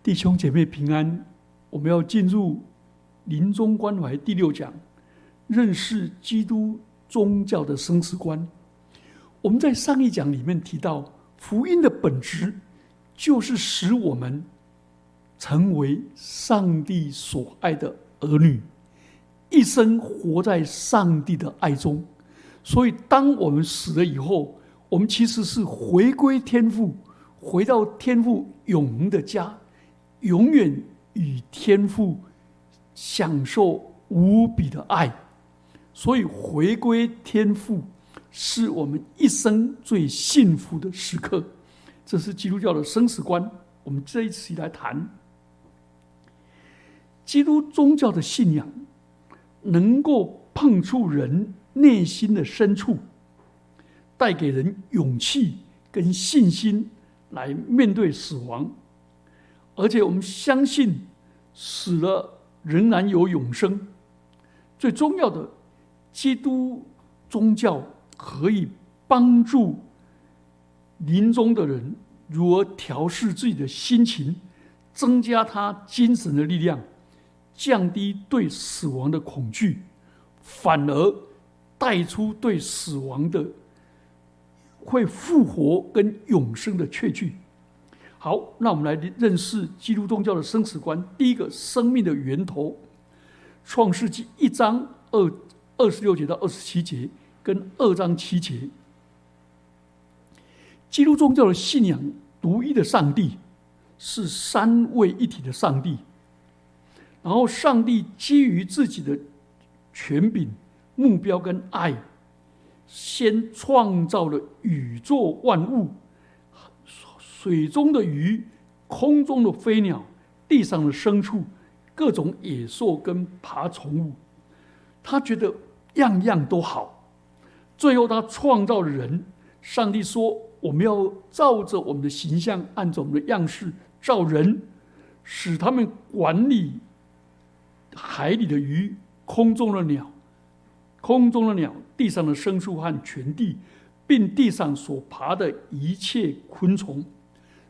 弟兄姐妹平安，我们要进入临终关怀第六讲，认识基督宗教的生死观。我们在上一讲里面提到，福音的本质就是使我们成为上帝所爱的儿女，一生活在上帝的爱中。所以，当我们死了以后，我们其实是回归天父，回到天父永恒的家。永远与天父享受无比的爱，所以回归天父是我们一生最幸福的时刻。这是基督教的生死观。我们这一次来谈基督宗教的信仰，能够碰触人内心的深处，带给人勇气跟信心来面对死亡。而且我们相信，死了仍然有永生。最重要的，基督宗教可以帮助临终的人如何调试自己的心情，增加他精神的力量，降低对死亡的恐惧，反而带出对死亡的会复活跟永生的确据。好，那我们来认识基督宗教的生死观。第一个，生命的源头，《创世纪》一章二二十六节到二十七节，跟二章七节。基督宗教的信仰，独一的上帝是三位一体的上帝。然后，上帝基于自己的权柄、目标跟爱，先创造了宇宙万物。水中的鱼，空中的飞鸟，地上的牲畜，各种野兽跟爬虫物，他觉得样样都好。最后，他创造了人。上帝说：“我们要照着我们的形象，按照我们的样式造人，使他们管理海里的鱼、空中的鸟、空中的鸟、地上的牲畜和全地，并地上所爬的一切昆虫。”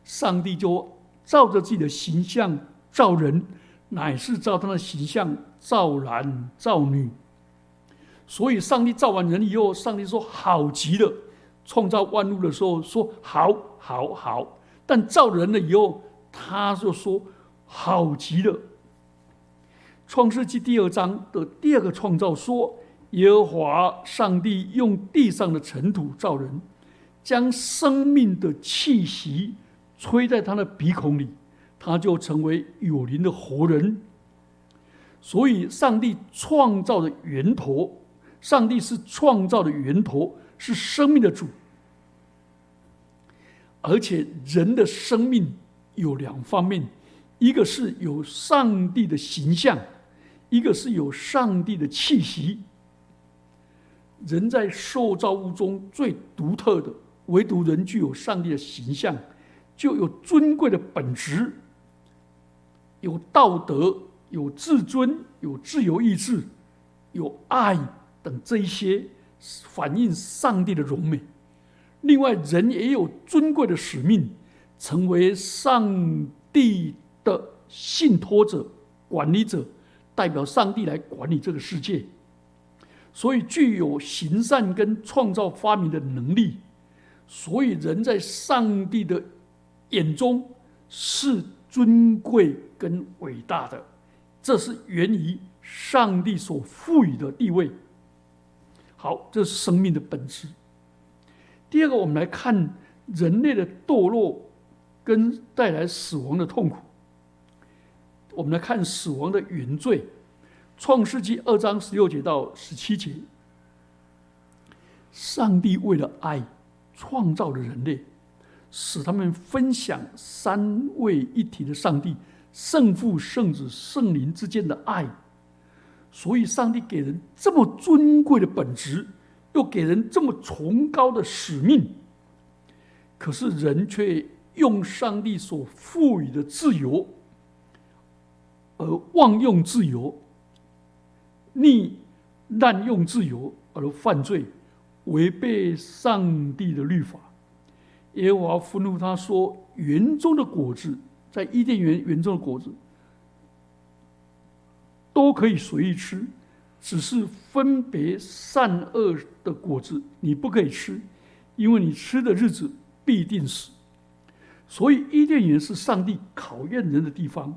上帝就照着自己的形象造人，乃是照他的形象造男造女。所以，上帝造完人以后，上帝说好极了。创造万物的时候说好好好，但造人了以后，他就说好极了。创世纪第二章的第二个创造说，耶和华上帝用地上的尘土造人，将生命的气息。吹在他的鼻孔里，他就成为有灵的活人。所以，上帝创造的源头，上帝是创造的源头，是生命的主。而且，人的生命有两方面：一个是有上帝的形象，一个是有上帝的气息。人在受造物中最独特的，唯独人具有上帝的形象。就有尊贵的本质，有道德，有自尊，有自由意志，有爱等这一些反映上帝的荣美。另外，人也有尊贵的使命，成为上帝的信托者、管理者，代表上帝来管理这个世界，所以具有行善跟创造发明的能力。所以，人在上帝的。眼中是尊贵跟伟大的，这是源于上帝所赋予的地位。好，这是生命的本质。第二个，我们来看人类的堕落跟带来死亡的痛苦。我们来看死亡的原罪，《创世纪》二章十六节到十七节，上帝为了爱创造了人类。使他们分享三位一体的上帝、圣父、圣子、圣灵之间的爱，所以上帝给人这么尊贵的本质，又给人这么崇高的使命，可是人却用上帝所赋予的自由，而妄用自由，逆滥用自由而犯罪，违背上帝的律法。耶和华愤怒，他说：“园中的果子在伊甸园园中的果子都可以随意吃，只是分别善恶的果子你不可以吃，因为你吃的日子必定死。所以伊甸园是上帝考验人的地方，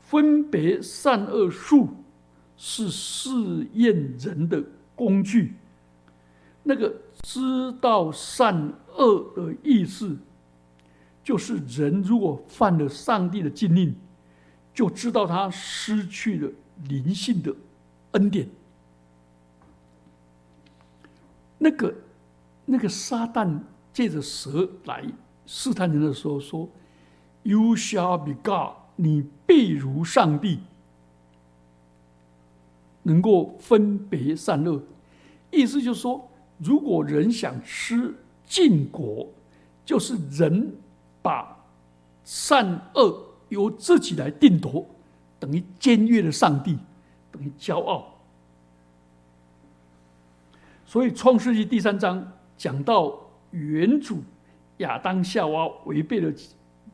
分别善恶树是试验人的工具。那个知道善恶的意思，就是人如果犯了上帝的禁令，就知道他失去了灵性的恩典。那个那个撒旦借着蛇来。试探人的时候说：“You shall be God，你必如上帝，能够分别善恶。”意思就是说，如果人想吃禁果，就是人把善恶由自己来定夺，等于僭越了上帝，等于骄傲。所以，《创世纪》第三章讲到原主。亚当夏娃违背了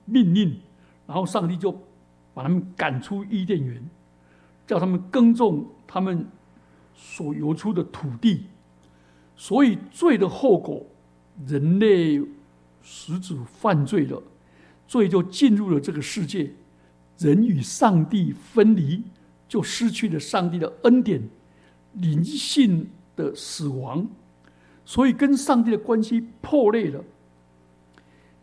命令，然后上帝就把他们赶出伊甸园，叫他们耕种他们所游出的土地。所以罪的后果，人类始祖犯罪了，罪就进入了这个世界，人与上帝分离，就失去了上帝的恩典，灵性的死亡，所以跟上帝的关系破裂了。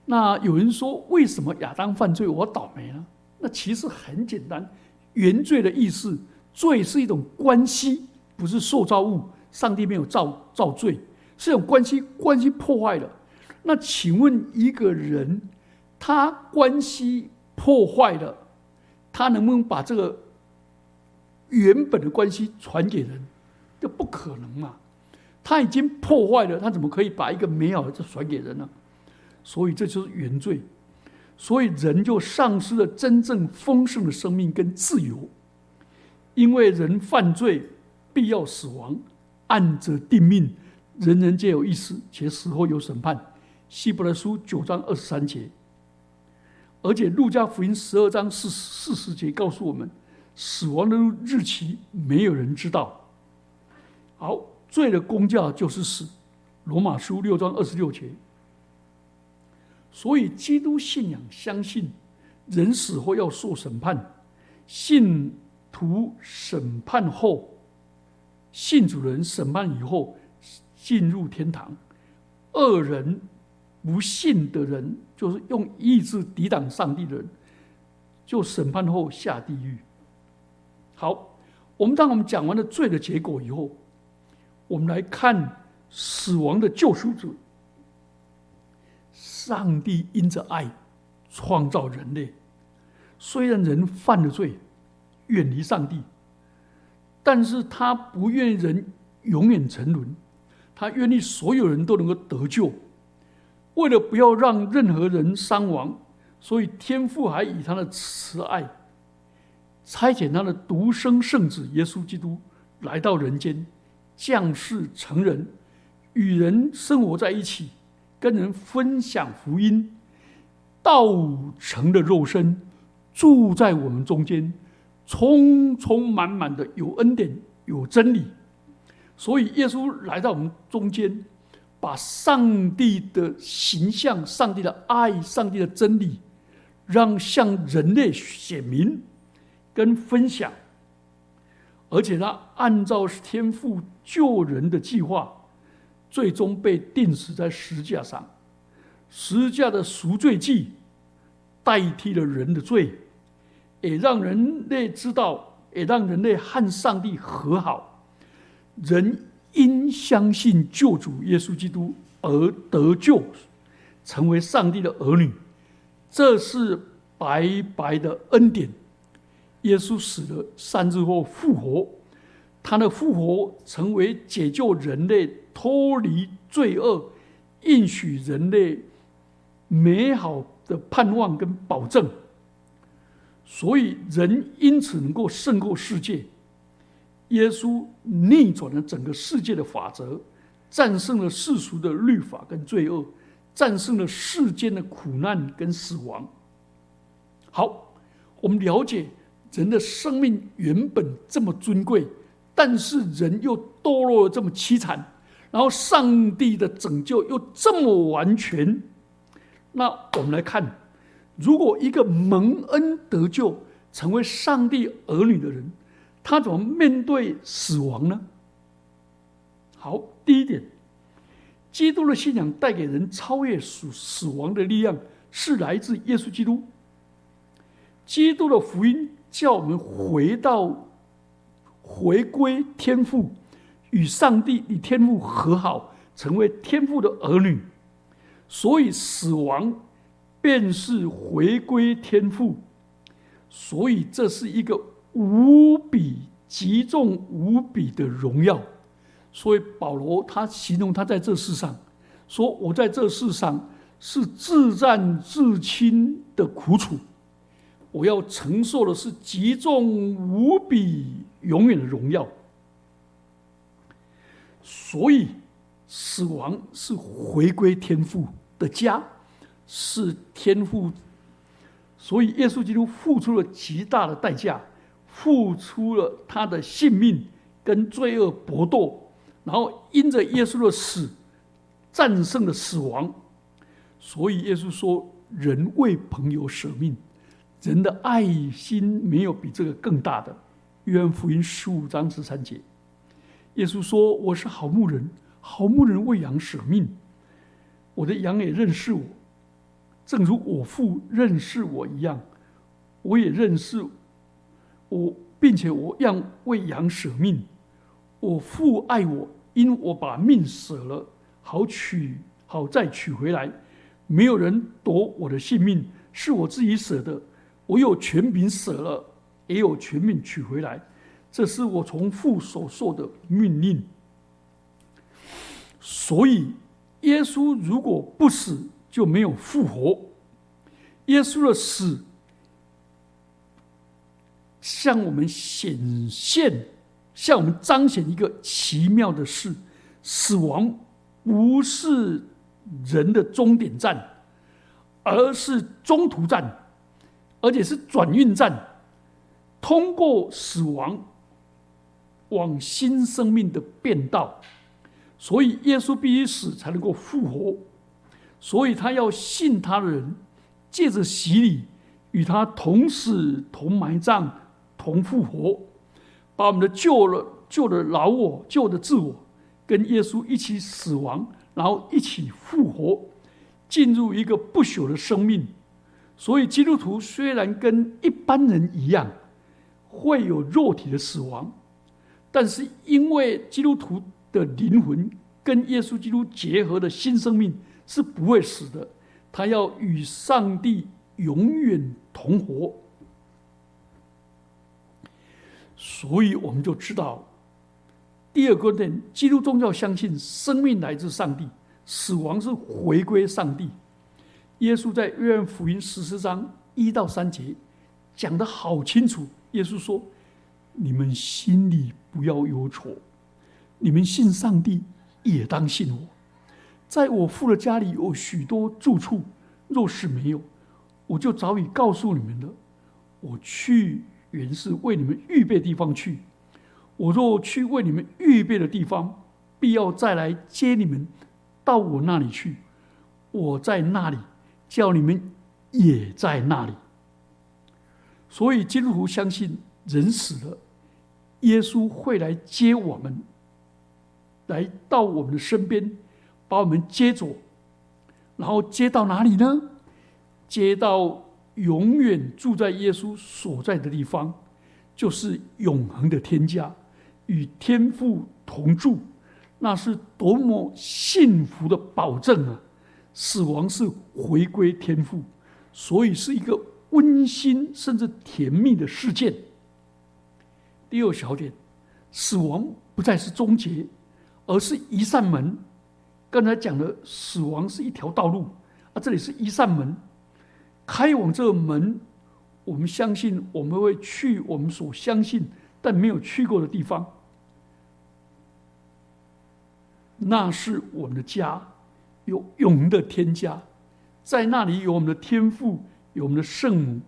那有人说，为什么亚当犯罪，我倒霉呢？那其实很简单，原罪的意思，罪是一种关系，不是受造物。上帝没有造造罪，是一种关系，关系破坏了。那请问一个人，他关系破坏了，他能不能把这个原本的关系传给人？这不可能嘛！他已经破坏了，他怎么可以把一个美好的传给人呢？所以这就是原罪，所以人就丧失了真正丰盛的生命跟自由，因为人犯罪必要死亡，按着定命，人人皆有一死，且死后有审判。希伯来书九章二十三节，而且路加福音十二章四四十节告诉我们，死亡的日期没有人知道。好，罪的公价就是死。罗马书六章二十六节。所以，基督信仰相信人死后要受审判，信徒审判后，信主人审判以后进入天堂；恶人、不信的人，就是用意志抵挡上帝的人，就审判后下地狱。好，我们当我们讲完了罪的结果以后，我们来看死亡的救赎者。上帝因着爱创造人类，虽然人犯了罪，远离上帝，但是他不愿人永远沉沦，他愿意所有人都能够得救。为了不要让任何人伤亡，所以天父还以他的慈爱，差遣他的独生圣子耶稣基督来到人间，降世成人，与人生活在一起。跟人分享福音，道成的肉身住在我们中间，充充满满的有恩典有真理，所以耶稣来到我们中间，把上帝的形象、上帝的爱、上帝的真理，让向人类显明跟分享，而且他按照天父救人的计划。最终被钉死在石架上，石架的赎罪祭代替了人的罪，也让人类知道，也让人类和上帝和好。人因相信救主耶稣基督而得救，成为上帝的儿女，这是白白的恩典。耶稣死了三日后复活，他的复活成为解救人类。脱离罪恶，应许人类美好的盼望跟保证，所以人因此能够胜过世界。耶稣逆转了整个世界的法则，战胜了世俗的律法跟罪恶，战胜了世间的苦难跟死亡。好，我们了解人的生命原本这么尊贵，但是人又堕落了这么凄惨，然后上帝的拯救又这么完全。那我们来看，如果一个蒙恩得救、成为上帝儿女的人，他怎么面对死亡呢？好，第一点，基督的信仰带给人超越死死亡的力量，是来自耶稣基督。基督的福音叫我们回到、回归天父，与上帝、与天父和好，成为天父的儿女。所以死亡便是回归天父，所以这是一个无比极重无比的荣耀。所以保罗他形容他在这世上说：“我在这世上是自战自亲的苦楚，我要承受的是极重无比永远的荣耀。”所以死亡是回归天父。的家是天父，所以耶稣基督付出了极大的代价，付出了他的性命跟罪恶搏斗，然后因着耶稣的死战胜了死亡。所以耶稣说：“人为朋友舍命，人的爱心没有比这个更大的。”约翰福音十五章十三节，耶稣说：“我是好牧人，好牧人为羊舍命。”我的羊也认识我，正如我父认识我一样，我也认识我，并且我让为羊舍命。我父爱我，因我把命舍了，好取，好再取回来。没有人夺我的性命，是我自己舍的。我有权柄舍了，也有权柄取回来。这是我从父所受的命令。所以。耶稣如果不死，就没有复活。耶稣的死向我们显现，向我们彰显一个奇妙的事：死亡不是人的终点站，而是中途站，而且是转运站。通过死亡往新生命的变道。所以，耶稣必须死才能够复活。所以他要信他的人，借着洗礼，与他同死、同埋葬、同复活，把我们的旧了、旧的老我、旧的自我，跟耶稣一起死亡，然后一起复活，进入一个不朽的生命。所以，基督徒虽然跟一般人一样，会有肉体的死亡，但是因为基督徒。的灵魂跟耶稣基督结合的新生命是不会死的，他要与上帝永远同活。所以我们就知道，第二个点，基督宗教相信生命来自上帝，死亡是回归上帝。耶稣在约翰福音十四章一到三节讲的好清楚。耶稣说：“你们心里不要有错。”你们信上帝，也当信我。在我父的家里有许多住处，若是没有，我就早已告诉你们了。我去原是为你们预备地方去。我若去为你们预备的地方，必要再来接你们到我那里去。我在那里，叫你们也在那里。所以基督相信，人死了，耶稣会来接我们。来到我们的身边，把我们接走，然后接到哪里呢？接到永远住在耶稣所在的地方，就是永恒的天家，与天父同住，那是多么幸福的保证啊！死亡是回归天父，所以是一个温馨甚至甜蜜的事件。第二小点，死亡不再是终结。而是一扇门，刚才讲的死亡是一条道路，啊，这里是一扇门，开往这个门，我们相信我们会去我们所相信但没有去过的地方，那是我们的家，有永的天家，在那里有我们的天父，有我们的圣母，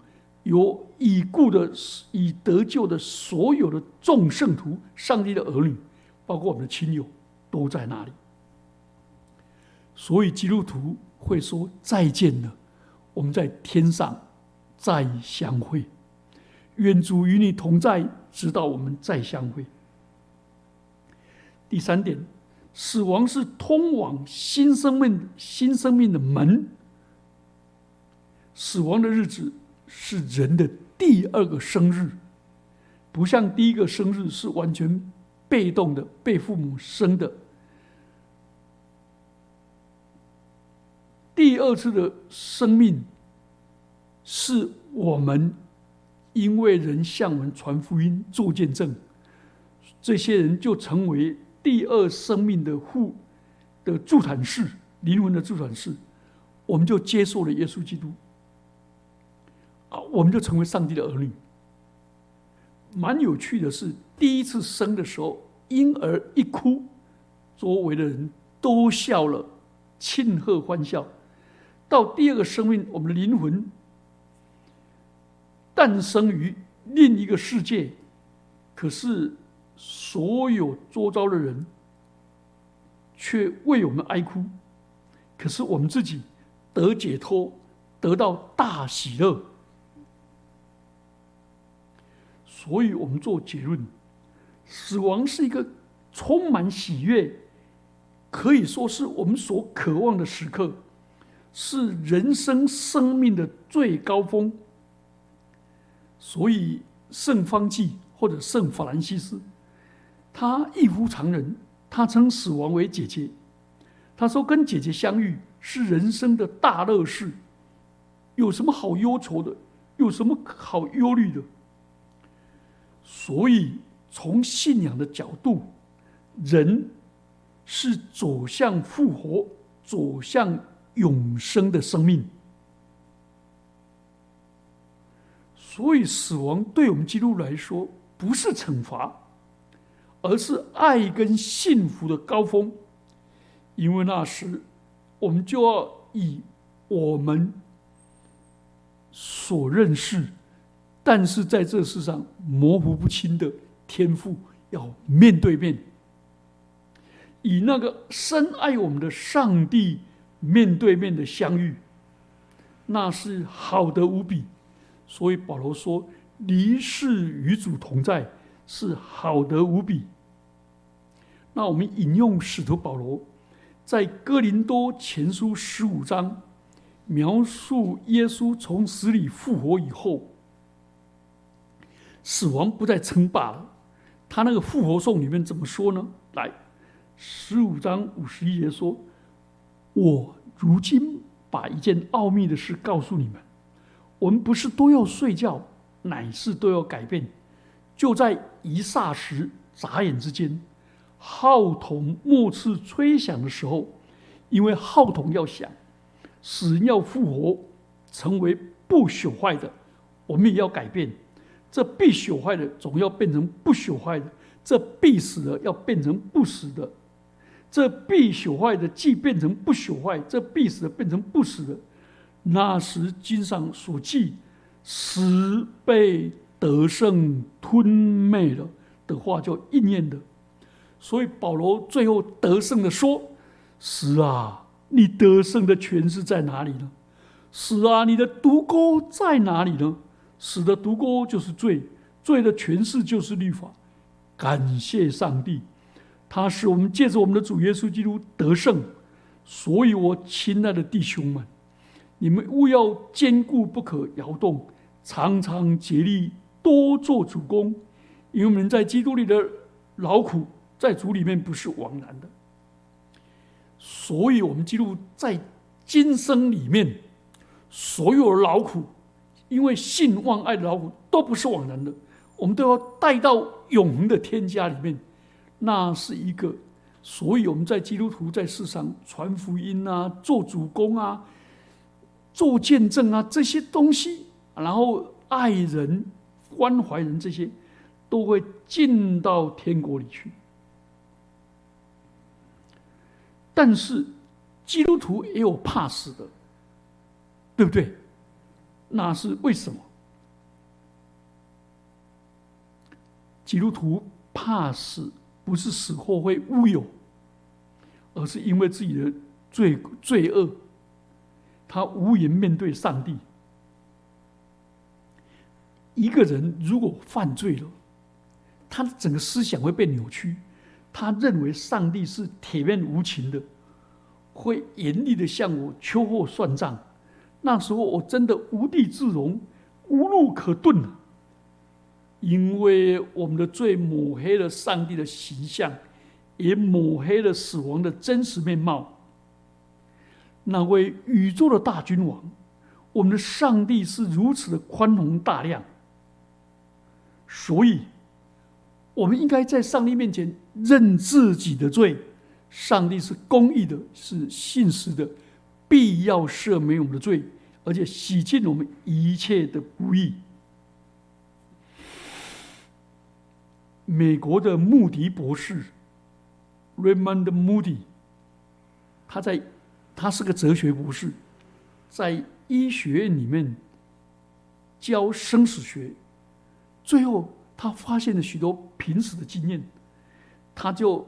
有已故的、已得救的所有的众圣徒、上帝的儿女，包括我们的亲友，都在那里。所以基督徒会说再见了，我们在天上再相会。愿主与你同在，直到我们再相会。第三点，死亡是通往新生命、新生命的门。死亡的日子是人的第二个生日，不像第一个生日是完全被动的，被父母生的。第二次的生命，是我们因为人向我们传福音、做见证，这些人就成为第二生命的护的助产士、灵魂的助产士，我们就接受了耶稣基督。啊，我们就成为上帝的儿女。蛮有趣的是，第一次生的时候，婴儿一哭，周围的人都笑了，庆贺欢笑。到第二个生命，我们的灵魂诞生于另一个世界，可是所有周遭的人却为我们哀哭，可是我们自己得解脱，得到大喜乐。所以我们做结论：死亡是一个充满喜悦，可以说是我们所渴望的时刻，是人生生命的最高峰。所以圣方济或者圣法兰西斯，他异乎常人，他称死亡为姐姐。他说：“跟姐姐相遇是人生的大乐事，有什么好忧愁的？有什么好忧虑的？”所以，从信仰的角度，人是走向复活、走向永生的生命。所以，死亡对我们基督来说不是惩罚，而是爱跟幸福的高峰。因为那时，我们就要以我们所认识。但是在这世上模糊不清的天赋，要面对面，以那个深爱我们的上帝面对面的相遇，那是好的无比。所以保罗说：“离世与主同在，是好的无比。”那我们引用使徒保罗在哥林多前书十五章描述耶稣从死里复活以后。死亡不再称霸了。他那个复活颂里面怎么说呢？来，十五章五十一节说：“我如今把一件奥秘的事告诉你们，我们不是都要睡觉，乃是都要改变。就在一霎时、眨眼之间，号筒末次吹响的时候，因为号筒要响，死人要复活，成为不朽坏的，我们也要改变。”这必朽坏的总要变成不朽坏的，这必死的要变成不死的，这必朽坏的既变成不朽坏，这必死的变成不死的。那时经上所记，死被得胜吞灭了的话就应验的。所以保罗最后得胜的说：“死啊，你得胜的权势在哪里呢？死啊，你的毒钩在哪里呢？”死的毒钩就是罪，罪的诠释就是律法。感谢上帝，他使我们借着我们的主耶稣基督得胜。所以，我亲爱的弟兄们，你们务要坚固不可摇动，常常竭力多做主公，因为我们在基督里的劳苦，在主里面不是枉然的。所以，我们基督在今生里面所有的劳苦。因为信望爱的劳苦都不是枉然的，我们都要带到永恒的天家里面。那是一个所以我们在基督徒在世上传福音啊做主公啊做见证啊这些东西然后爱人关怀人这些都会进到天国里去。但是基督徒也有怕死的对不对？那是为什么？基督徒怕死不是死后会乌有，而是因为自己的罪罪恶，他无言面对上帝。一个人如果犯罪了，他的整个思想会被扭曲，他认为上帝是铁面无情的，会严厉的向我秋后算账。那时候我真的无地自容，无路可遁了。因为我们的罪抹黑了上帝的形象，也抹黑了死亡的真实面貌。那位宇宙的大君王，我们的上帝是如此的宽宏大量，所以，我们应该在上帝面前认自己的罪。上帝是公义的，是信实的，必要赦免我们的罪，而且洗净我们一切的不义。美国的穆迪博士，Raymond Moody，他在，他是个哲学博士，在医学院里面教生死学，最后他发现了许多濒死的经验，他就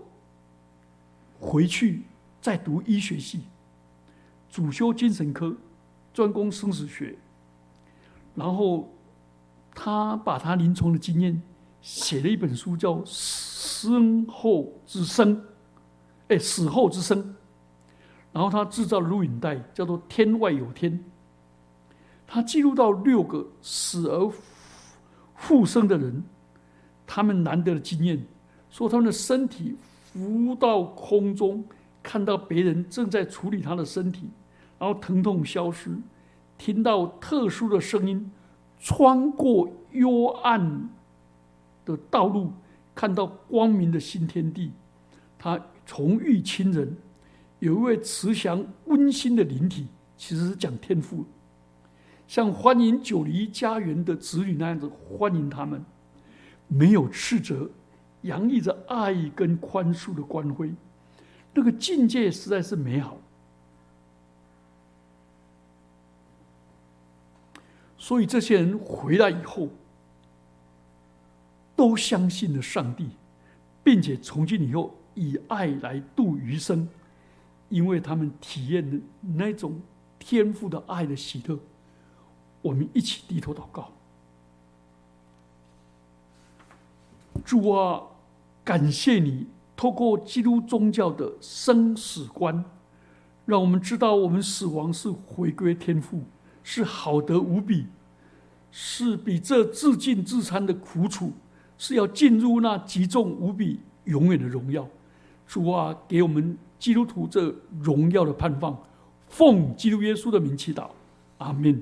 回去再读医学系，主修精神科，专攻生死学，然后他把他临床的经验。写了一本书，叫《身后之声》，哎，死后之声。然后他制造录影带，叫做《天外有天》。他记录到六个死而复生的人，他们难得的经验，说他们的身体浮到空中，看到别人正在处理他的身体，然后疼痛消失，听到特殊的声音，穿过幽暗。的道路，看到光明的新天地，他重遇亲人，有一位慈祥温馨的灵体，其实是讲天赋，像欢迎九黎家园的子女那样子欢迎他们，没有斥责，洋溢着爱跟宽恕的光辉，那个境界实在是美好。所以这些人回来以后。都相信了上帝，并且从今以后以爱来度余生，因为他们体验的那种天赋的爱的喜乐。我们一起低头祷告：主啊，感谢你透过基督宗教的生死观，让我们知道我们死亡是回归天赋，是好得无比，是比这自尽自残的苦楚。是要进入那极重无比、永远的荣耀。主啊，给我们基督徒这荣耀的盼望，奉基督耶稣的名祈祷，阿门。